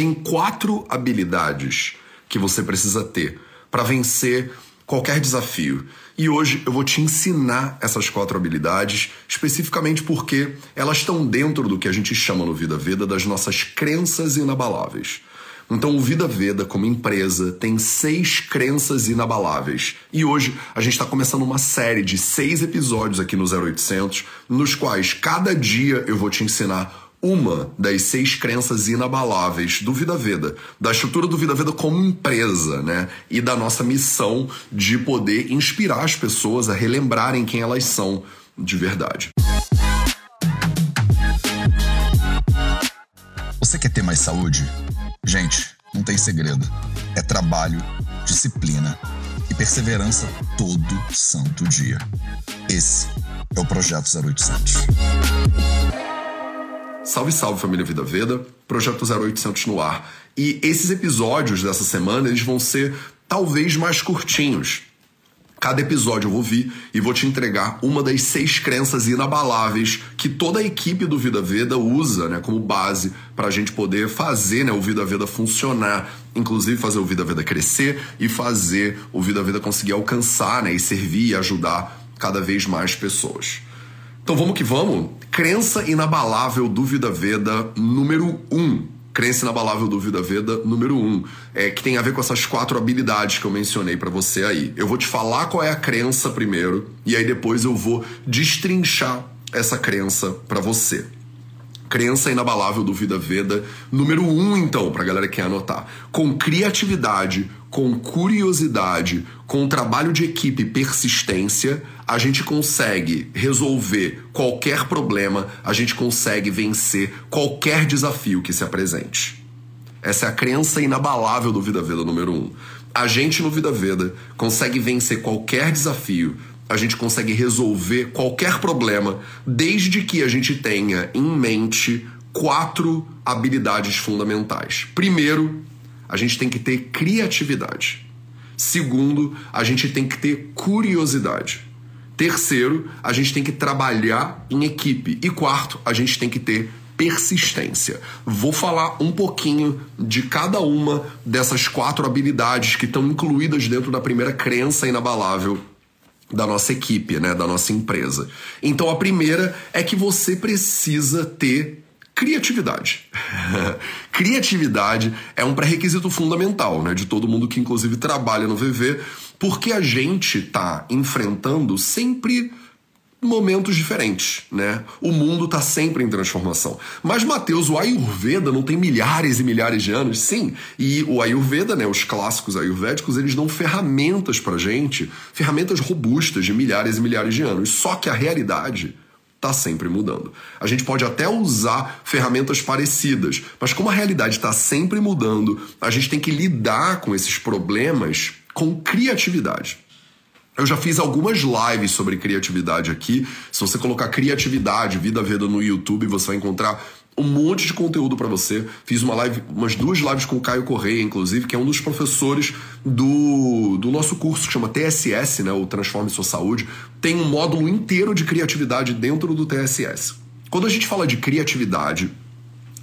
Tem quatro habilidades que você precisa ter para vencer qualquer desafio. E hoje eu vou te ensinar essas quatro habilidades, especificamente porque elas estão dentro do que a gente chama no Vida Veda das nossas crenças inabaláveis. Então, o Vida Veda, como empresa, tem seis crenças inabaláveis. E hoje a gente está começando uma série de seis episódios aqui no 0800, nos quais cada dia eu vou te ensinar uma das seis crenças inabaláveis do Vida Veda, da estrutura do Vida Veda como empresa, né? E da nossa missão de poder inspirar as pessoas a relembrarem quem elas são de verdade. Você quer ter mais saúde? Gente, não tem segredo. É trabalho, disciplina e perseverança todo santo dia. Esse é o Projeto 0800. Salve, salve família Vida Veda, Projeto 0800 no ar. E esses episódios dessa semana, eles vão ser talvez mais curtinhos. Cada episódio eu vou vir e vou te entregar uma das seis crenças inabaláveis que toda a equipe do Vida Veda usa né, como base para a gente poder fazer né, o Vida Veda funcionar, inclusive fazer o Vida Veda crescer e fazer o Vida Veda conseguir alcançar né, e servir e ajudar cada vez mais pessoas. Então vamos que vamos. Crença inabalável dúvida Veda número 1. Um. Crença inabalável dúvida Veda número 1. Um, é, que tem a ver com essas quatro habilidades que eu mencionei para você aí. Eu vou te falar qual é a crença primeiro e aí depois eu vou destrinchar essa crença para você. Crença inabalável do Vida Veda. Número um, então, pra galera que quer anotar. Com criatividade, com curiosidade, com trabalho de equipe e persistência, a gente consegue resolver qualquer problema, a gente consegue vencer qualquer desafio que se apresente. Essa é a crença inabalável do Vida Veda número um. A gente no Vida Veda consegue vencer qualquer desafio, a gente consegue resolver qualquer problema, desde que a gente tenha em mente quatro habilidades fundamentais. Primeiro, a gente tem que ter criatividade. Segundo, a gente tem que ter curiosidade. Terceiro, a gente tem que trabalhar em equipe. E quarto, a gente tem que ter persistência. Vou falar um pouquinho de cada uma dessas quatro habilidades que estão incluídas dentro da primeira crença inabalável da nossa equipe, né, da nossa empresa. Então a primeira é que você precisa ter criatividade. criatividade é um pré-requisito fundamental, né, de todo mundo que inclusive trabalha no VV, porque a gente está enfrentando sempre momentos diferentes, né? O mundo está sempre em transformação. Mas Mateus, o Ayurveda não tem milhares e milhares de anos, sim. E o Ayurveda, né, os clássicos ayurvédicos, eles dão ferramentas pra gente, ferramentas robustas de milhares e milhares de anos. Só que a realidade está sempre mudando. A gente pode até usar ferramentas parecidas, mas como a realidade está sempre mudando, a gente tem que lidar com esses problemas com criatividade. Eu já fiz algumas lives sobre criatividade aqui. Se você colocar criatividade, vida veda no YouTube, você vai encontrar um monte de conteúdo para você. Fiz uma live, umas duas lives com o Caio Correia, inclusive, que é um dos professores do, do nosso curso que chama TSS, né, o Transforme Sua Saúde. Tem um módulo inteiro de criatividade dentro do TSS. Quando a gente fala de criatividade,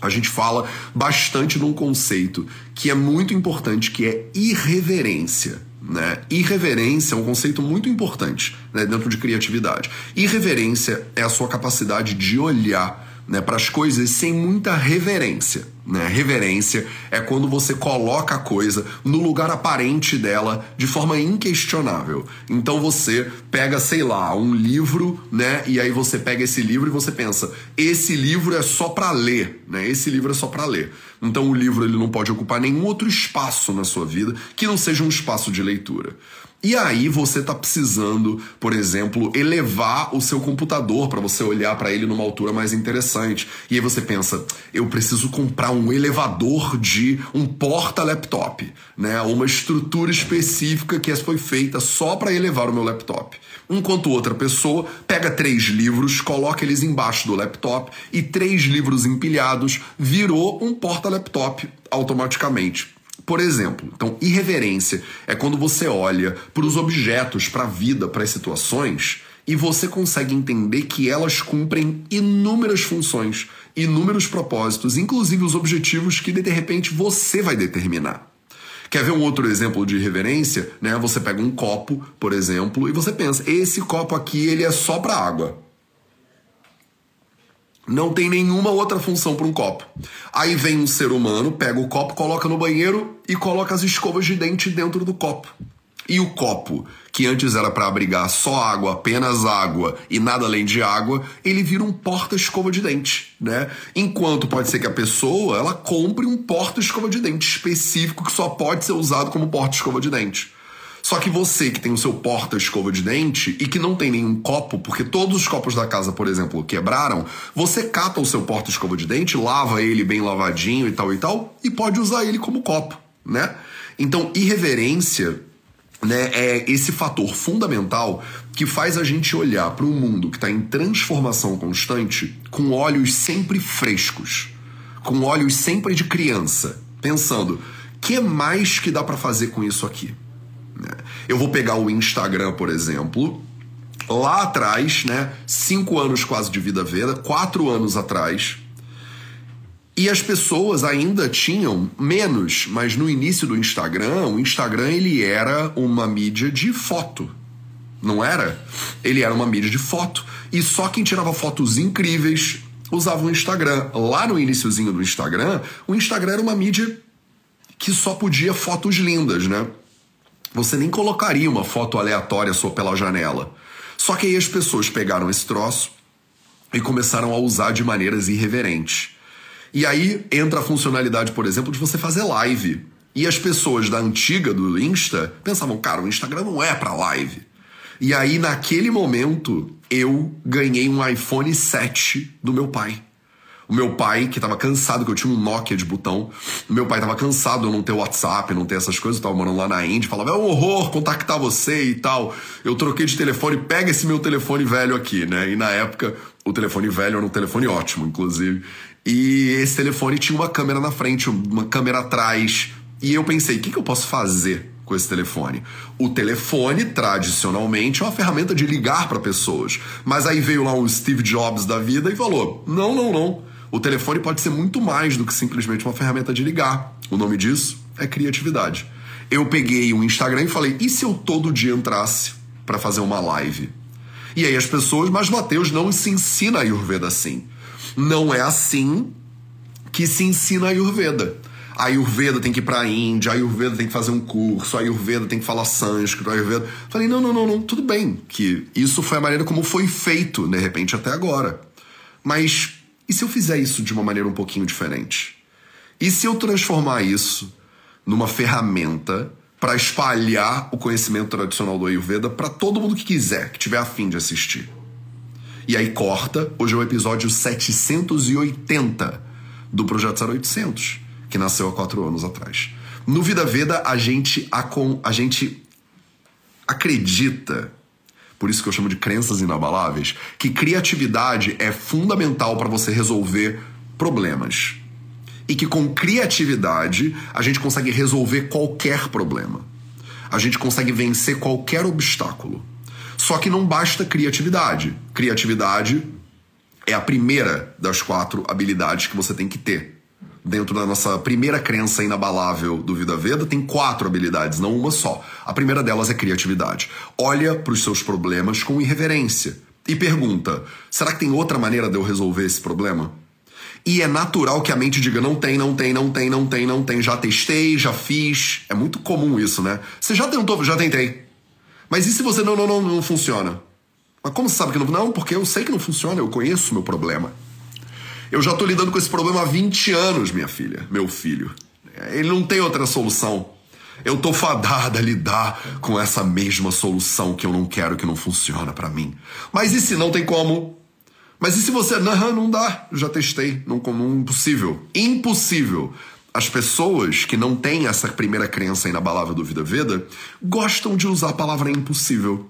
a gente fala bastante num conceito que é muito importante, que é irreverência. Né? Irreverência é um conceito muito importante né, dentro de criatividade. Irreverência é a sua capacidade de olhar né, para as coisas sem muita reverência. Né? Reverência é quando você coloca a coisa no lugar aparente dela de forma inquestionável. Então você pega, sei lá, um livro, né? E aí você pega esse livro e você pensa: esse livro é só para ler, né? Esse livro é só para ler. Então o livro ele não pode ocupar nenhum outro espaço na sua vida que não seja um espaço de leitura. E aí você está precisando, por exemplo, elevar o seu computador para você olhar para ele numa altura mais interessante. E aí você pensa, eu preciso comprar um elevador de um porta-laptop, né? Uma estrutura específica que foi feita só para elevar o meu laptop. Enquanto outra pessoa pega três livros, coloca eles embaixo do laptop e três livros empilhados virou um porta-laptop automaticamente. Por exemplo, então, irreverência é quando você olha para os objetos, para a vida, para as situações e você consegue entender que elas cumprem inúmeras funções, inúmeros propósitos, inclusive os objetivos que de repente você vai determinar. Quer ver um outro exemplo de reverência? Né? Você pega um copo, por exemplo, e você pensa: esse copo aqui ele é só para água. Não tem nenhuma outra função para um copo. Aí vem um ser humano, pega o copo, coloca no banheiro e coloca as escovas de dente dentro do copo. E o copo, que antes era para abrigar só água, apenas água e nada além de água, ele vira um porta-escova de dente, né? Enquanto pode ser que a pessoa ela compre um porta-escova de dente específico que só pode ser usado como porta-escova de dente. Só que você que tem o seu porta-escova de dente e que não tem nenhum copo, porque todos os copos da casa, por exemplo, quebraram, você cata o seu porta-escova de dente, lava ele bem lavadinho e tal e tal, e pode usar ele como copo, né? Então, irreverência né, é esse fator fundamental que faz a gente olhar para um mundo que está em transformação constante com olhos sempre frescos, com olhos sempre de criança, pensando: que mais que dá para fazer com isso aqui? Eu vou pegar o Instagram, por exemplo, lá atrás, né, cinco anos quase de vida veda, quatro anos atrás, e as pessoas ainda tinham menos, mas no início do Instagram, o Instagram ele era uma mídia de foto. Não era? Ele era uma mídia de foto. E só quem tirava fotos incríveis usava o Instagram. Lá no iníciozinho do Instagram, o Instagram era uma mídia que só podia fotos lindas, né? Você nem colocaria uma foto aleatória só pela janela. Só que aí as pessoas pegaram esse troço e começaram a usar de maneiras irreverentes. E aí entra a funcionalidade, por exemplo, de você fazer live. E as pessoas da antiga do Insta pensavam, cara, o Instagram não é para live. E aí, naquele momento, eu ganhei um iPhone 7 do meu pai. O meu pai, que tava cansado, que eu tinha um Nokia de botão, o meu pai tava cansado eu não ter WhatsApp, não ter essas coisas, eu tava morando lá na Índia, falava, é um horror contactar você e tal. Eu troquei de telefone, pega esse meu telefone velho aqui, né? E na época, o telefone velho era um telefone ótimo, inclusive. E esse telefone tinha uma câmera na frente, uma câmera atrás. E eu pensei, o que, que eu posso fazer com esse telefone? O telefone, tradicionalmente, é uma ferramenta de ligar para pessoas. Mas aí veio lá um Steve Jobs da vida e falou: não, não, não. O telefone pode ser muito mais do que simplesmente uma ferramenta de ligar. O nome disso é criatividade. Eu peguei o Instagram e falei: e se eu todo dia entrasse para fazer uma live? E aí as pessoas, mas Mateus não se ensina a Ayurveda assim. Não é assim que se ensina a Ayurveda. A Ayurveda tem que ir pra Índia, a Ayurveda tem que fazer um curso, a Ayurveda tem que falar sânscrito, a Ayurveda. Falei, não, não, não, não, tudo bem, que isso foi a maneira como foi feito, de repente, até agora. Mas e se eu fizer isso de uma maneira um pouquinho diferente? E se eu transformar isso numa ferramenta para espalhar o conhecimento tradicional do Ayurveda para todo mundo que quiser, que tiver afim de assistir? E aí corta, hoje é o episódio 780 do Projeto 0800, que nasceu há quatro anos atrás. No Vida Veda, a gente, a, a gente acredita, por isso que eu chamo de crenças inabaláveis, que criatividade é fundamental para você resolver problemas. E que com criatividade a gente consegue resolver qualquer problema. A gente consegue vencer qualquer obstáculo. Só que não basta criatividade. Criatividade é a primeira das quatro habilidades que você tem que ter. Dentro da nossa primeira crença inabalável do Vida Veda, tem quatro habilidades, não uma só. A primeira delas é criatividade. Olha para os seus problemas com irreverência e pergunta: será que tem outra maneira de eu resolver esse problema? E é natural que a mente diga: não tem, não tem, não tem, não tem, não tem, já testei, já fiz. É muito comum isso, né? Você já tentou, já tentei. Mas e se você não, não, não, não funciona? Mas como você sabe que não? Não, porque eu sei que não funciona, eu conheço o meu problema. Eu já estou lidando com esse problema há 20 anos, minha filha, meu filho. Ele não tem outra solução. Eu tô fadada a lidar com essa mesma solução que eu não quero, que não funciona para mim. Mas e se não tem como? Mas e se você. Não, não dá. Eu já testei. Não, não, impossível. Impossível. As pessoas que não têm essa primeira crença inabalável do Vida Veda gostam de usar a palavra impossível.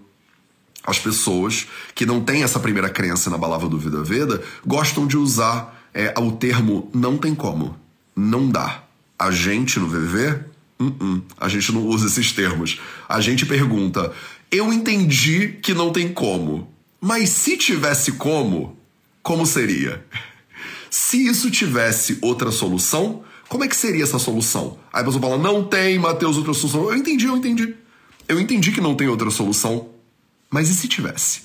As pessoas que não têm essa primeira crença inabalável do Vida Veda gostam de usar é, o termo não tem como, não dá. A gente no VV, uh -uh, a gente não usa esses termos. A gente pergunta, eu entendi que não tem como. Mas se tivesse como, como seria? Se isso tivesse outra solução, como é que seria essa solução? Aí a pessoa fala, não tem, Matheus, outra solução. Eu entendi, eu entendi. Eu entendi que não tem outra solução. Mas e se tivesse?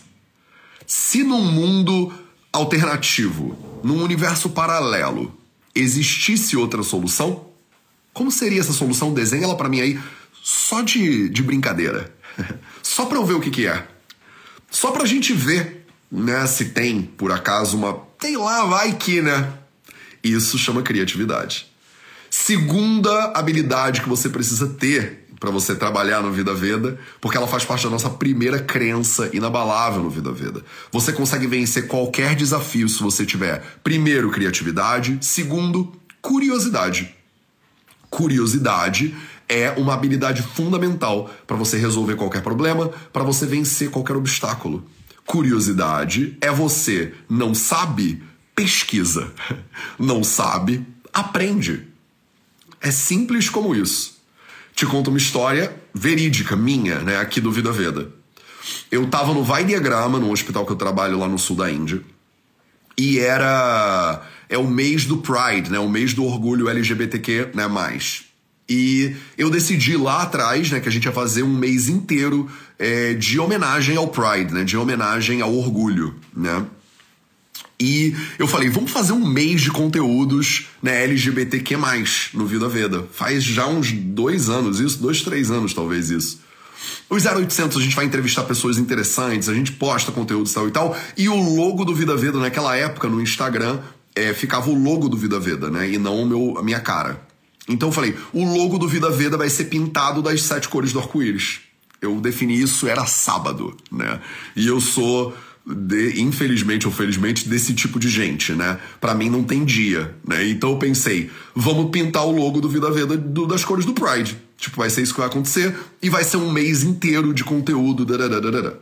Se num mundo alternativo, num universo paralelo, existisse outra solução, como seria essa solução? Desenha ela para mim aí, só de, de brincadeira. só pra eu ver o que, que é. Só pra gente ver, né, se tem, por acaso, uma. Tem lá, vai que, né? Isso chama criatividade. Segunda habilidade que você precisa ter para você trabalhar no Vida Veda, porque ela faz parte da nossa primeira crença inabalável no Vida Veda. Você consegue vencer qualquer desafio se você tiver, primeiro, criatividade, segundo, curiosidade. Curiosidade é uma habilidade fundamental para você resolver qualquer problema, para você vencer qualquer obstáculo. Curiosidade é você não sabe, pesquisa. Não sabe, aprende. É simples como isso. Te conto uma história verídica minha, né, aqui do Vida Veda. Eu tava no Vai Diagrama, num hospital que eu trabalho lá no sul da Índia, e era é o mês do Pride, né, o mês do orgulho LGBTQ, né, mais. E eu decidi lá atrás, né, que a gente ia fazer um mês inteiro é, de homenagem ao Pride, né, de homenagem ao orgulho, né. E eu falei, vamos fazer um mês de conteúdos né, LGBTQ+, no Vida Veda. Faz já uns dois anos isso, dois, três anos talvez isso. Os 0800 a gente vai entrevistar pessoas interessantes, a gente posta conteúdos tal e tal. E o logo do Vida Veda naquela época no Instagram é, ficava o logo do Vida Veda, né? E não o meu, a minha cara. Então eu falei, o logo do Vida Veda vai ser pintado das sete cores do arco-íris. Eu defini isso, era sábado, né? E eu sou de, infelizmente ou felizmente, desse tipo de gente, né? Para mim não tem dia, né? Então eu pensei, vamos pintar o logo do Vida Veda do, das cores do Pride. Tipo, vai ser isso que vai acontecer e vai ser um mês inteiro de conteúdo. Dadadadada.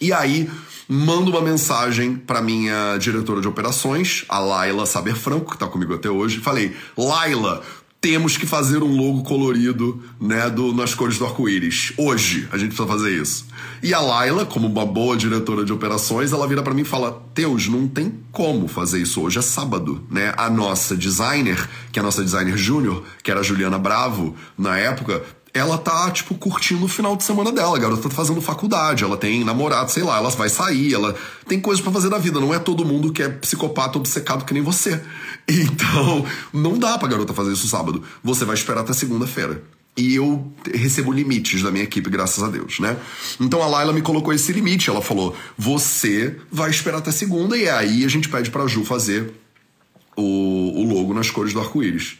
E aí, mando uma mensagem para minha diretora de operações, a Laila Saber Franco, que tá comigo até hoje. Falei, Laila, temos que fazer um logo colorido, né, do, nas cores do arco-íris. Hoje a gente precisa fazer isso. E a Laila, como uma boa diretora de operações, ela vira para mim e fala: Teus, não tem como fazer isso hoje, é sábado, né? A nossa designer, que é a nossa designer júnior, que era a Juliana Bravo, na época, ela tá, tipo, curtindo o final de semana dela. A garota tá fazendo faculdade, ela tem namorado, sei lá, ela vai sair, ela tem coisas para fazer na vida. Não é todo mundo que é psicopata obcecado que nem você. Então, não dá pra garota fazer isso sábado. Você vai esperar até segunda-feira. E eu recebo limites da minha equipe, graças a Deus, né? Então a Laila me colocou esse limite. Ela falou: você vai esperar até segunda, e aí a gente pede pra Ju fazer o, o logo nas cores do arco-íris.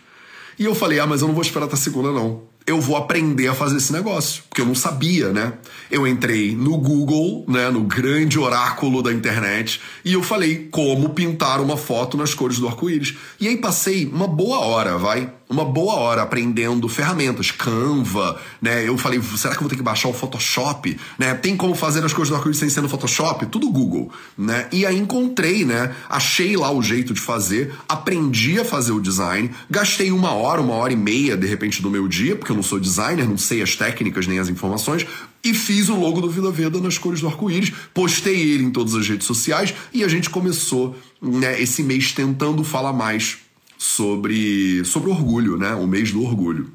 E eu falei: ah, mas eu não vou esperar até segunda, não eu vou aprender a fazer esse negócio, porque eu não sabia, né? Eu entrei no Google, né, no grande oráculo da internet, e eu falei como pintar uma foto nas cores do arco-íris. E aí passei uma boa hora, vai, uma boa hora aprendendo ferramentas, Canva, né? Eu falei, será que eu vou ter que baixar o Photoshop, né? Tem como fazer as cores do arco-íris sem ser no Photoshop? Tudo Google, né? E aí encontrei, né? Achei lá o jeito de fazer, aprendi a fazer o design, gastei uma hora, uma hora e meia, de repente, do meu dia, porque eu não sou designer, não sei as técnicas nem as informações, e fiz o logo do Vida Veda nas cores do arco-íris, postei ele em todas as redes sociais e a gente começou né, esse mês tentando falar mais sobre, sobre orgulho, né? O mês do orgulho.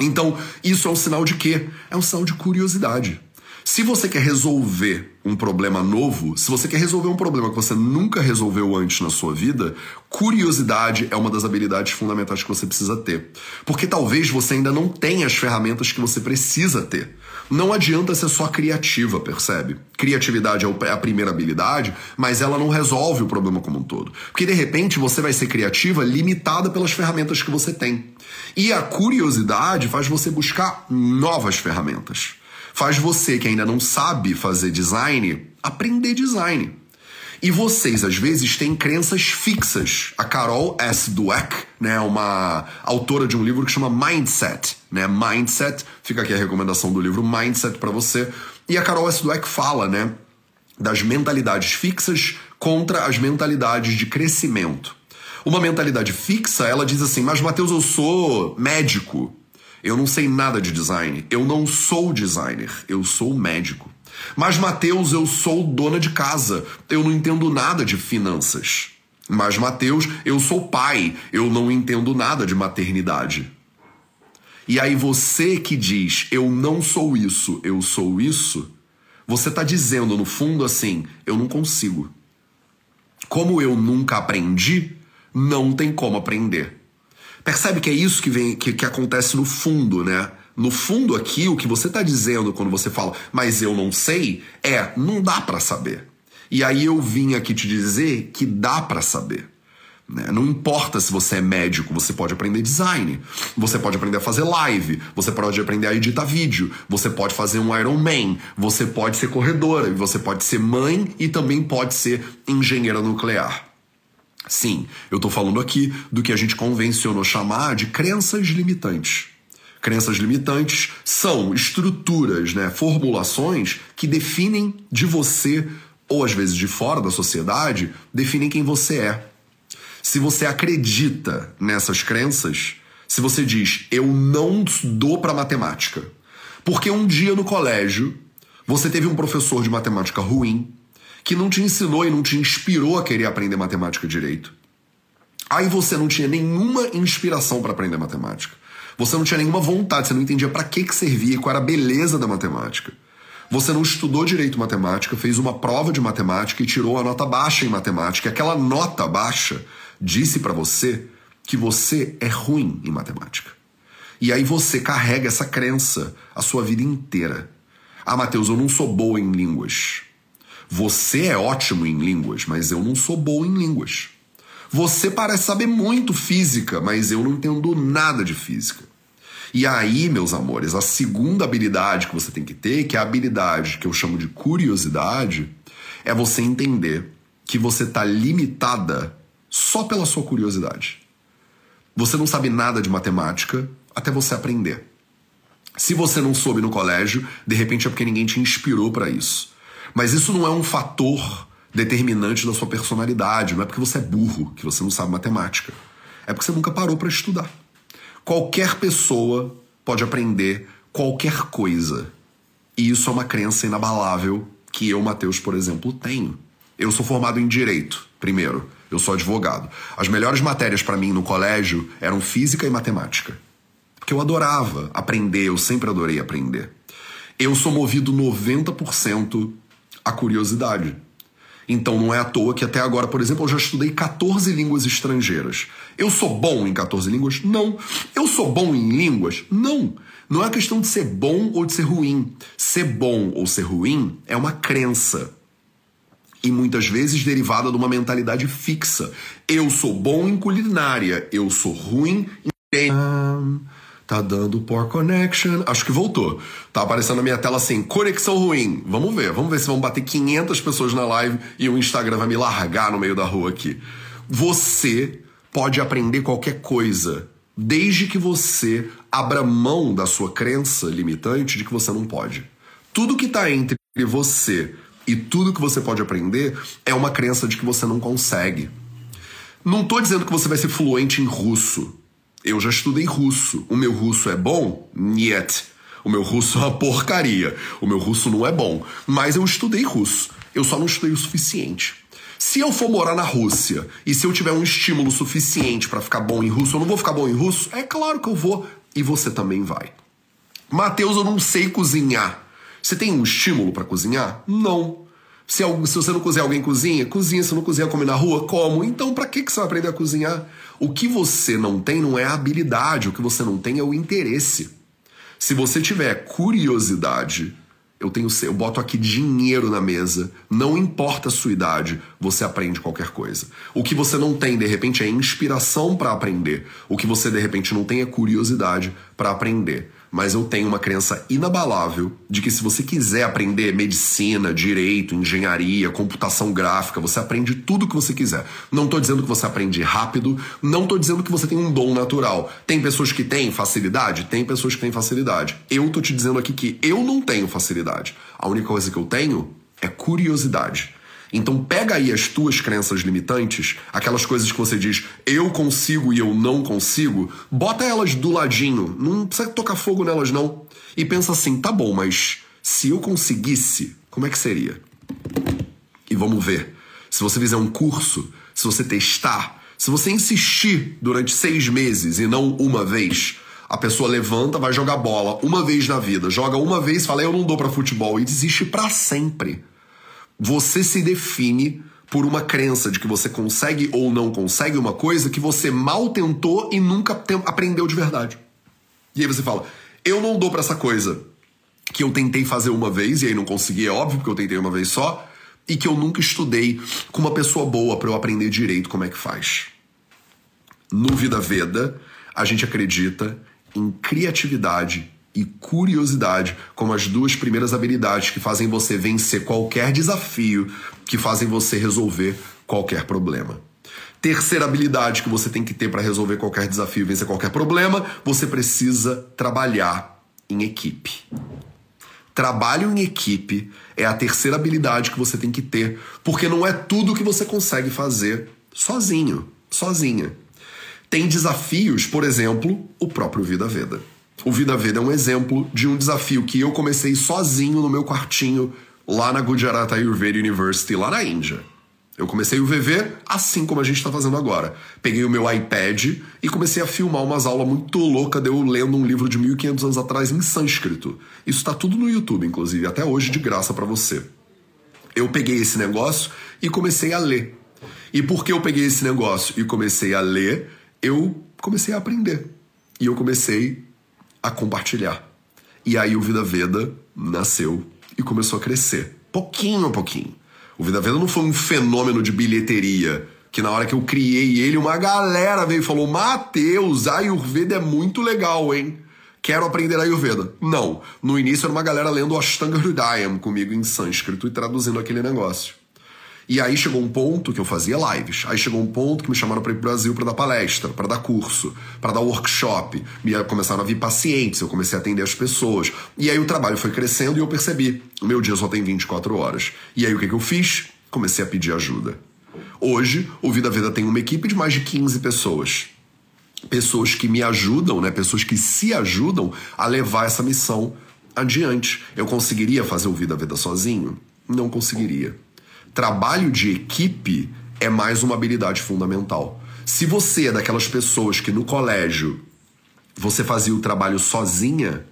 Então, isso é um sinal de quê? É um sinal de curiosidade. Se você quer resolver um problema novo, se você quer resolver um problema que você nunca resolveu antes na sua vida, curiosidade é uma das habilidades fundamentais que você precisa ter. Porque talvez você ainda não tenha as ferramentas que você precisa ter. Não adianta ser só criativa, percebe? Criatividade é, é a primeira habilidade, mas ela não resolve o problema como um todo. Porque de repente você vai ser criativa limitada pelas ferramentas que você tem. E a curiosidade faz você buscar novas ferramentas faz você que ainda não sabe fazer design aprender design. E vocês, às vezes, têm crenças fixas. A Carol S. Dweck, né, uma autora de um livro que chama Mindset, né? Mindset, fica aqui a recomendação do livro Mindset para você. E a Carol S. Dweck fala, né, das mentalidades fixas contra as mentalidades de crescimento. Uma mentalidade fixa, ela diz assim: "Mas Mateus, eu sou médico. Eu não sei nada de design. Eu não sou designer, eu sou médico. Mas, Mateus, eu sou dona de casa, eu não entendo nada de finanças. Mas, Mateus, eu sou pai, eu não entendo nada de maternidade. E aí você que diz, eu não sou isso, eu sou isso, você está dizendo no fundo assim, eu não consigo. Como eu nunca aprendi, não tem como aprender. Percebe que é isso que, vem, que, que acontece no fundo, né? No fundo aqui, o que você está dizendo quando você fala, mas eu não sei, é, não dá para saber. E aí eu vim aqui te dizer que dá para saber. Né? Não importa se você é médico, você pode aprender design, você pode aprender a fazer live, você pode aprender a editar vídeo, você pode fazer um Iron Man, você pode ser corredora, você pode ser mãe e também pode ser engenheira nuclear. Sim, eu estou falando aqui do que a gente convencionou chamar de crenças limitantes. Crenças limitantes são estruturas, né, formulações que definem de você, ou às vezes de fora da sociedade, definem quem você é. Se você acredita nessas crenças, se você diz, eu não dou para matemática, porque um dia no colégio você teve um professor de matemática ruim, que não te ensinou e não te inspirou a querer aprender matemática direito. Aí você não tinha nenhuma inspiração para aprender matemática. Você não tinha nenhuma vontade, você não entendia para que que servia e qual era a beleza da matemática. Você não estudou direito matemática, fez uma prova de matemática e tirou a nota baixa em matemática. Aquela nota baixa disse para você que você é ruim em matemática. E aí você carrega essa crença a sua vida inteira. Ah, Mateus, eu não sou boa em línguas. Você é ótimo em línguas, mas eu não sou boa em línguas. Você parece saber muito física, mas eu não entendo nada de física. E aí, meus amores, a segunda habilidade que você tem que ter, que é a habilidade que eu chamo de curiosidade, é você entender que você está limitada só pela sua curiosidade. Você não sabe nada de matemática até você aprender. Se você não soube no colégio, de repente é porque ninguém te inspirou para isso. Mas isso não é um fator determinante da sua personalidade, não é porque você é burro que você não sabe matemática. É porque você nunca parou para estudar. Qualquer pessoa pode aprender qualquer coisa. E isso é uma crença inabalável que eu, Matheus, por exemplo, tenho. Eu sou formado em direito, primeiro. Eu sou advogado. As melhores matérias para mim no colégio eram física e matemática. Porque eu adorava aprender, eu sempre adorei aprender. Eu sou movido 90% a curiosidade. Então não é à toa que até agora, por exemplo, eu já estudei 14 línguas estrangeiras. Eu sou bom em 14 línguas? Não. Eu sou bom em línguas? Não. Não é questão de ser bom ou de ser ruim. Ser bom ou ser ruim é uma crença. E muitas vezes derivada de uma mentalidade fixa. Eu sou bom em culinária, eu sou ruim em. Tá dando poor connection. Acho que voltou. Tá aparecendo na minha tela assim, conexão ruim. Vamos ver, vamos ver se vão bater 500 pessoas na live e o Instagram vai me largar no meio da rua aqui. Você pode aprender qualquer coisa, desde que você abra mão da sua crença limitante de que você não pode. Tudo que tá entre você e tudo que você pode aprender é uma crença de que você não consegue. Não tô dizendo que você vai ser fluente em russo. Eu já estudei russo. O meu russo é bom? Niet. O meu russo é uma porcaria. O meu russo não é bom. Mas eu estudei russo. Eu só não estudei o suficiente. Se eu for morar na Rússia e se eu tiver um estímulo suficiente para ficar bom em russo, eu não vou ficar bom em russo? É claro que eu vou. E você também vai. Mateus, eu não sei cozinhar. Você tem um estímulo para cozinhar? Não. Se, se, você não cozinhar, alguém cozinha? Cozinha. Se não cozinhar, come na rua? Como. Então, para que, que você vai aprender a cozinhar? O que você não tem não é a habilidade, o que você não tem é o interesse. Se você tiver curiosidade, eu tenho eu boto aqui dinheiro na mesa, não importa a sua idade, você aprende qualquer coisa. O que você não tem de repente é inspiração para aprender. O que você de repente não tem é curiosidade para aprender mas eu tenho uma crença inabalável de que se você quiser aprender medicina, direito, engenharia, computação gráfica, você aprende tudo que você quiser. Não estou dizendo que você aprende rápido, não estou dizendo que você tem um dom natural. Tem pessoas que têm facilidade? Tem pessoas que têm facilidade. Eu estou te dizendo aqui que eu não tenho facilidade. A única coisa que eu tenho é curiosidade. Então pega aí as tuas crenças limitantes, aquelas coisas que você diz eu consigo e eu não consigo, bota elas do ladinho, não precisa tocar fogo nelas não. E pensa assim, tá bom, mas se eu conseguisse, Como é que seria? E vamos ver. Se você fizer um curso, se você testar, se você insistir durante seis meses e não uma vez, a pessoa levanta, vai jogar bola uma vez na vida, joga uma vez, fala eu não dou para futebol e desiste para sempre. Você se define por uma crença de que você consegue ou não consegue uma coisa que você mal tentou e nunca aprendeu de verdade. E aí você fala: "Eu não dou para essa coisa que eu tentei fazer uma vez e aí não consegui, é óbvio porque eu tentei uma vez só, e que eu nunca estudei com uma pessoa boa para eu aprender direito como é que faz." No Vida Veda, a gente acredita em criatividade e curiosidade como as duas primeiras habilidades que fazem você vencer qualquer desafio, que fazem você resolver qualquer problema. Terceira habilidade que você tem que ter para resolver qualquer desafio, vencer qualquer problema, você precisa trabalhar em equipe. Trabalho em equipe é a terceira habilidade que você tem que ter, porque não é tudo que você consegue fazer sozinho, sozinha. Tem desafios, por exemplo, o próprio Vida Veda. O Vida Veda é um exemplo de um desafio que eu comecei sozinho no meu quartinho lá na Gujarat Ayurveda University, lá na Índia. Eu comecei o VV assim como a gente está fazendo agora. Peguei o meu iPad e comecei a filmar umas aulas muito loucas de eu lendo um livro de 1500 anos atrás em sânscrito. Isso está tudo no YouTube, inclusive, até hoje de graça para você. Eu peguei esse negócio e comecei a ler. E porque eu peguei esse negócio e comecei a ler, eu comecei a aprender. E eu comecei a compartilhar. E aí o Vida Veda nasceu e começou a crescer, pouquinho a pouquinho. O Vida Veda não foi um fenômeno de bilheteria, que na hora que eu criei ele, uma galera veio e falou: Mateus, Ayurveda é muito legal, hein? Quero aprender Ayurveda. Não. No início era uma galera lendo Ashtanga Hridayam comigo em sânscrito e traduzindo aquele negócio. E aí chegou um ponto que eu fazia lives. Aí chegou um ponto que me chamaram para ir pro Brasil para dar palestra, para dar curso, para dar workshop. Me começaram a vir pacientes, eu comecei a atender as pessoas. E aí o trabalho foi crescendo e eu percebi, o meu dia só tem 24 horas. E aí o que, que eu fiz? Comecei a pedir ajuda. Hoje, o Vida Vida tem uma equipe de mais de 15 pessoas. Pessoas que me ajudam, né? Pessoas que se ajudam a levar essa missão adiante. Eu conseguiria fazer o Vida Vida sozinho? Não conseguiria trabalho de equipe é mais uma habilidade fundamental. Se você é daquelas pessoas que no colégio você fazia o trabalho sozinha,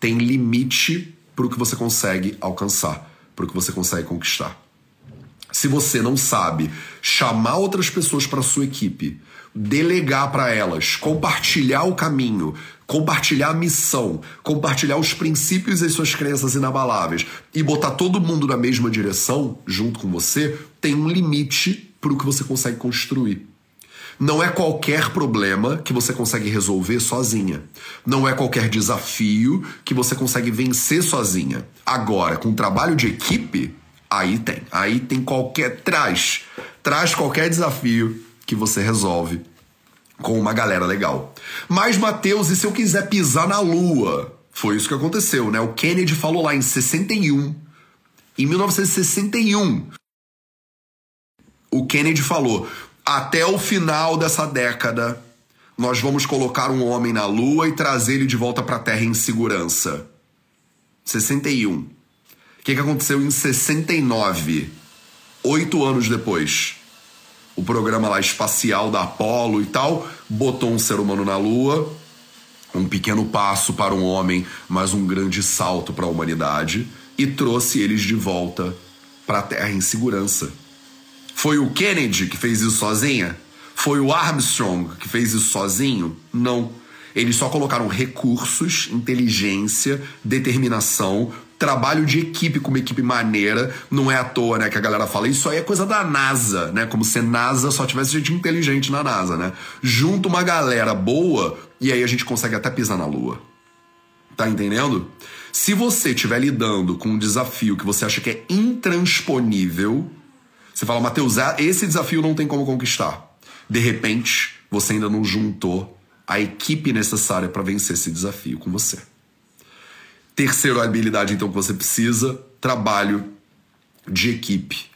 tem limite para o que você consegue alcançar, para o que você consegue conquistar. Se você não sabe chamar outras pessoas para sua equipe, delegar para elas, compartilhar o caminho, compartilhar a missão, compartilhar os princípios e suas crenças inabaláveis e botar todo mundo na mesma direção, junto com você, tem um limite para o que você consegue construir. Não é qualquer problema que você consegue resolver sozinha. Não é qualquer desafio que você consegue vencer sozinha. Agora, com trabalho de equipe, aí tem. Aí tem qualquer. Traz. Traz qualquer desafio que você resolve com uma galera legal. Mas, Matheus, e se eu quiser pisar na Lua? Foi isso que aconteceu, né? O Kennedy falou lá em 61. Em 1961, o Kennedy falou: até o final dessa década, nós vamos colocar um homem na Lua e trazer ele de volta para a Terra em segurança. 61. O que, que aconteceu em 69? Oito anos depois o programa lá espacial da Apollo e tal, botou um ser humano na Lua, um pequeno passo para um homem, mas um grande salto para a humanidade, e trouxe eles de volta para a Terra em segurança. Foi o Kennedy que fez isso sozinha? Foi o Armstrong que fez isso sozinho? Não. Eles só colocaram recursos, inteligência, determinação, trabalho de equipe com uma equipe maneira. Não é à toa, né, que a galera fala, isso aí é coisa da NASA, né? Como se NASA só tivesse gente inteligente na NASA, né? Junta uma galera boa e aí a gente consegue até pisar na Lua. Tá entendendo? Se você estiver lidando com um desafio que você acha que é intransponível, você fala, Matheus, esse desafio não tem como conquistar. De repente, você ainda não juntou a equipe necessária para vencer esse desafio com você. Terceira habilidade, então, que você precisa: trabalho de equipe.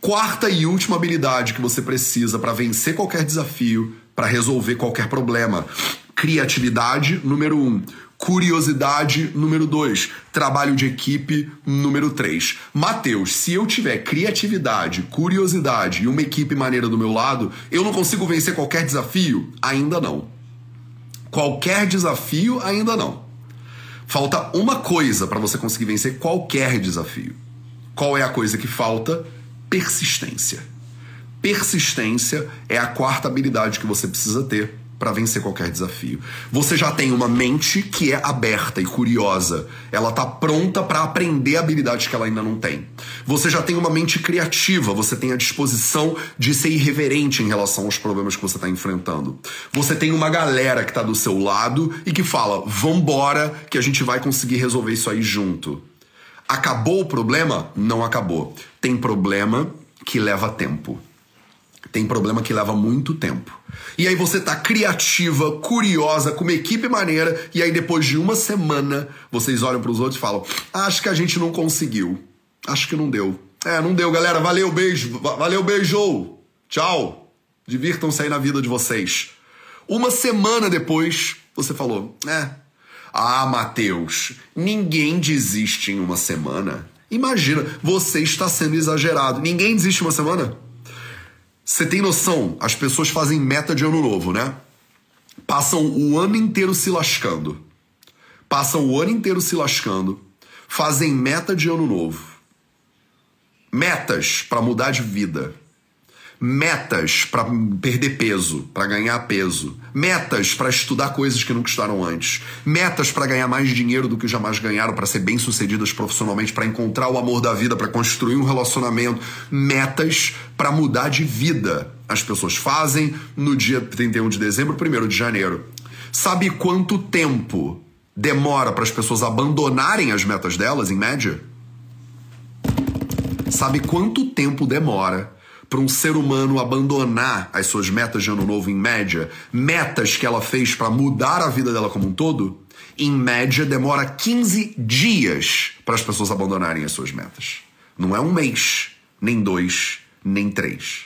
Quarta e última habilidade que você precisa para vencer qualquer desafio, para resolver qualquer problema: criatividade, número um. Curiosidade número 2. Trabalho de equipe número 3. Mateus, se eu tiver criatividade, curiosidade e uma equipe maneira do meu lado, eu não consigo vencer qualquer desafio? Ainda não. Qualquer desafio, ainda não. Falta uma coisa para você conseguir vencer qualquer desafio. Qual é a coisa que falta? Persistência. Persistência é a quarta habilidade que você precisa ter para vencer qualquer desafio. Você já tem uma mente que é aberta e curiosa. Ela tá pronta para aprender habilidades que ela ainda não tem. Você já tem uma mente criativa, você tem a disposição de ser irreverente em relação aos problemas que você está enfrentando. Você tem uma galera que tá do seu lado e que fala: "Vambora, que a gente vai conseguir resolver isso aí junto". Acabou o problema? Não acabou. Tem problema que leva tempo. Tem problema que leva muito tempo. E aí você tá criativa, curiosa, com uma equipe maneira, e aí depois de uma semana, vocês olham para os outros e falam: "Acho que a gente não conseguiu. Acho que não deu". É, não deu, galera. Valeu, beijo. Valeu, beijo. Tchau. Divirtam-se aí na vida de vocês. Uma semana depois, você falou: "É. Ah, Matheus, ninguém desiste em uma semana. Imagina, você está sendo exagerado. Ninguém desiste uma semana? Você tem noção? As pessoas fazem meta de ano novo, né? Passam o ano inteiro se lascando. Passam o ano inteiro se lascando. Fazem meta de ano novo. Metas para mudar de vida metas para perder peso, para ganhar peso, metas para estudar coisas que nunca estudaram antes, metas para ganhar mais dinheiro do que jamais ganharam, para ser bem-sucedidas profissionalmente, para encontrar o amor da vida, para construir um relacionamento, metas para mudar de vida. As pessoas fazem no dia 31 de dezembro, 1 de janeiro. Sabe quanto tempo demora para as pessoas abandonarem as metas delas, em média? Sabe quanto tempo demora para um ser humano abandonar as suas metas de ano novo em média, metas que ela fez para mudar a vida dela como um todo, em média demora 15 dias para as pessoas abandonarem as suas metas. Não é um mês, nem dois, nem três.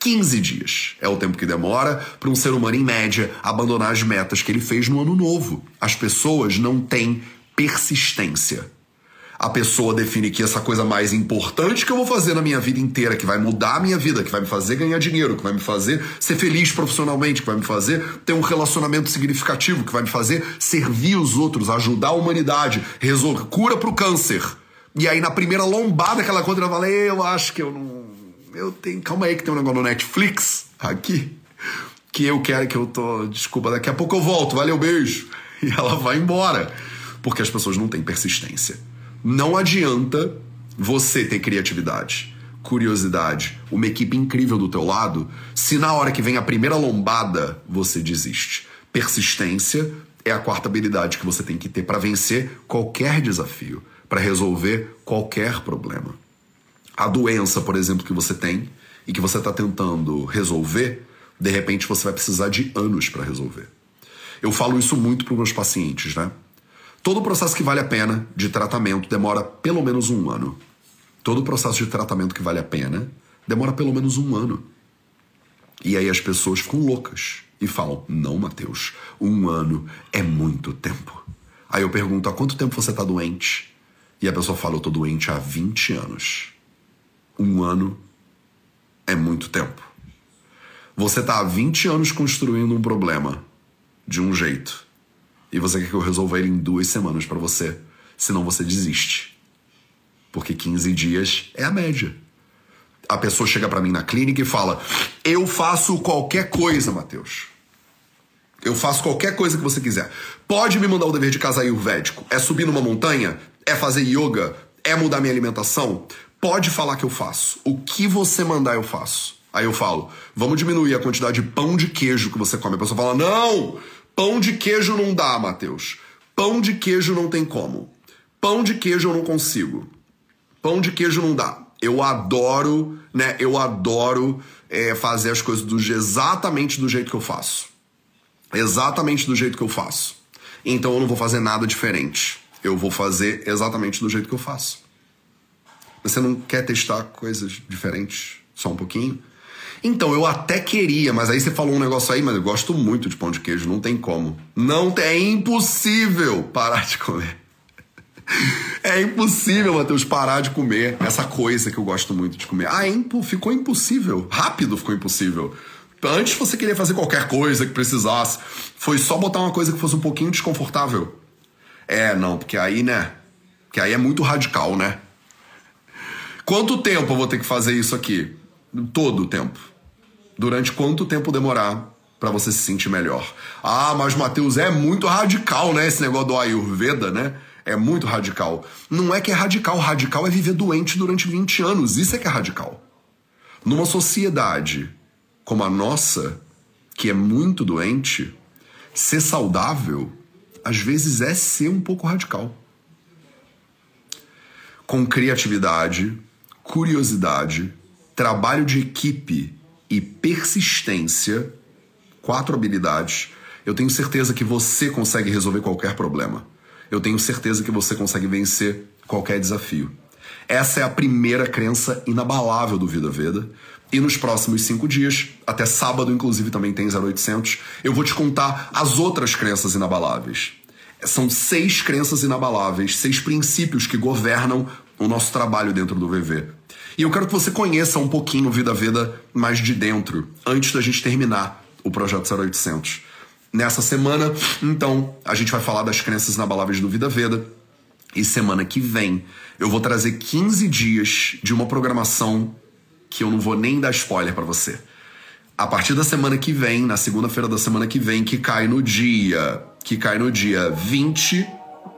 15 dias é o tempo que demora para um ser humano, em média, abandonar as metas que ele fez no ano novo. As pessoas não têm persistência a pessoa define que essa coisa mais importante que eu vou fazer na minha vida inteira, que vai mudar a minha vida, que vai me fazer ganhar dinheiro, que vai me fazer ser feliz profissionalmente, que vai me fazer ter um relacionamento significativo, que vai me fazer servir os outros, ajudar a humanidade, resolver cura pro câncer. E aí na primeira lombada que ela conta, ela fala: "Eu acho que eu não eu tenho, calma aí que tem um negócio no Netflix aqui que eu quero que eu tô, desculpa, daqui a pouco eu volto. Valeu, beijo." E ela vai embora, porque as pessoas não têm persistência. Não adianta você ter criatividade, curiosidade, uma equipe incrível do teu lado, se na hora que vem a primeira lombada você desiste. Persistência é a quarta habilidade que você tem que ter para vencer qualquer desafio, para resolver qualquer problema. A doença, por exemplo, que você tem e que você está tentando resolver, de repente você vai precisar de anos para resolver. Eu falo isso muito para os meus pacientes, né? Todo processo que vale a pena de tratamento demora pelo menos um ano. Todo processo de tratamento que vale a pena demora pelo menos um ano. E aí as pessoas ficam loucas e falam: Não, Mateus, um ano é muito tempo. Aí eu pergunto: Há quanto tempo você está doente? E a pessoa fala: Eu estou doente há 20 anos. Um ano é muito tempo. Você está há 20 anos construindo um problema de um jeito e você quer que eu resolva ele em duas semanas para você. Senão você desiste. Porque 15 dias é a média. A pessoa chega para mim na clínica e fala: Eu faço qualquer coisa, Matheus. Eu faço qualquer coisa que você quiser. Pode me mandar o dever de casa ayurvédico. É subir numa montanha? É fazer yoga? É mudar minha alimentação? Pode falar que eu faço. O que você mandar, eu faço. Aí eu falo: Vamos diminuir a quantidade de pão de queijo que você come. A pessoa fala: Não! Pão de queijo não dá, Matheus. Pão de queijo não tem como. Pão de queijo eu não consigo. Pão de queijo não dá. Eu adoro, né? Eu adoro é, fazer as coisas do, exatamente do jeito que eu faço. Exatamente do jeito que eu faço. Então eu não vou fazer nada diferente. Eu vou fazer exatamente do jeito que eu faço. Você não quer testar coisas diferentes? Só um pouquinho? Então, eu até queria, mas aí você falou um negócio aí, mas eu gosto muito de pão de queijo, não tem como. Não tem, é impossível parar de comer. É impossível, Matheus, parar de comer essa coisa que eu gosto muito de comer. Ah, é impo ficou impossível. Rápido ficou impossível. Antes você queria fazer qualquer coisa que precisasse. Foi só botar uma coisa que fosse um pouquinho desconfortável. É, não, porque aí, né? Porque aí é muito radical, né? Quanto tempo eu vou ter que fazer isso aqui? Todo o tempo. Durante quanto tempo demorar para você se sentir melhor? Ah, mas Matheus, é muito radical, né? Esse negócio do Ayurveda, né? É muito radical. Não é que é radical, radical é viver doente durante 20 anos. Isso é que é radical. Numa sociedade como a nossa, que é muito doente, ser saudável às vezes é ser um pouco radical. Com criatividade, curiosidade, trabalho de equipe e persistência, quatro habilidades, eu tenho certeza que você consegue resolver qualquer problema. Eu tenho certeza que você consegue vencer qualquer desafio. Essa é a primeira crença inabalável do Vida Veda. E nos próximos cinco dias, até sábado, inclusive, também tem 0800, eu vou te contar as outras crenças inabaláveis. São seis crenças inabaláveis, seis princípios que governam o nosso trabalho dentro do VV. E eu quero que você conheça um pouquinho o Vida Veda mais de dentro, antes da gente terminar o projeto 0800. Nessa semana, então, a gente vai falar das crenças inabaláveis do Vida Veda. E semana que vem, eu vou trazer 15 dias de uma programação que eu não vou nem dar spoiler para você. A partir da semana que vem, na segunda-feira da semana que vem, que cai no dia, que cai no dia 20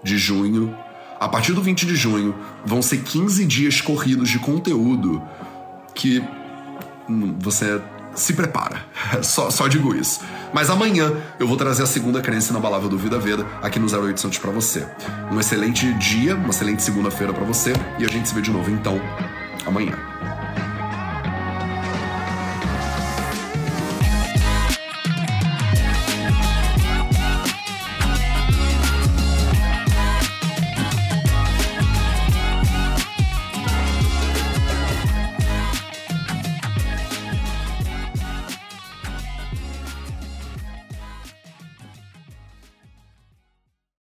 de junho, a partir do 20 de junho, vão ser 15 dias corridos de conteúdo que você se prepara. Só, só digo isso. Mas amanhã eu vou trazer a segunda crença inabalável do Vida Veda aqui no 0800 para você. Um excelente dia, uma excelente segunda-feira para você e a gente se vê de novo então amanhã.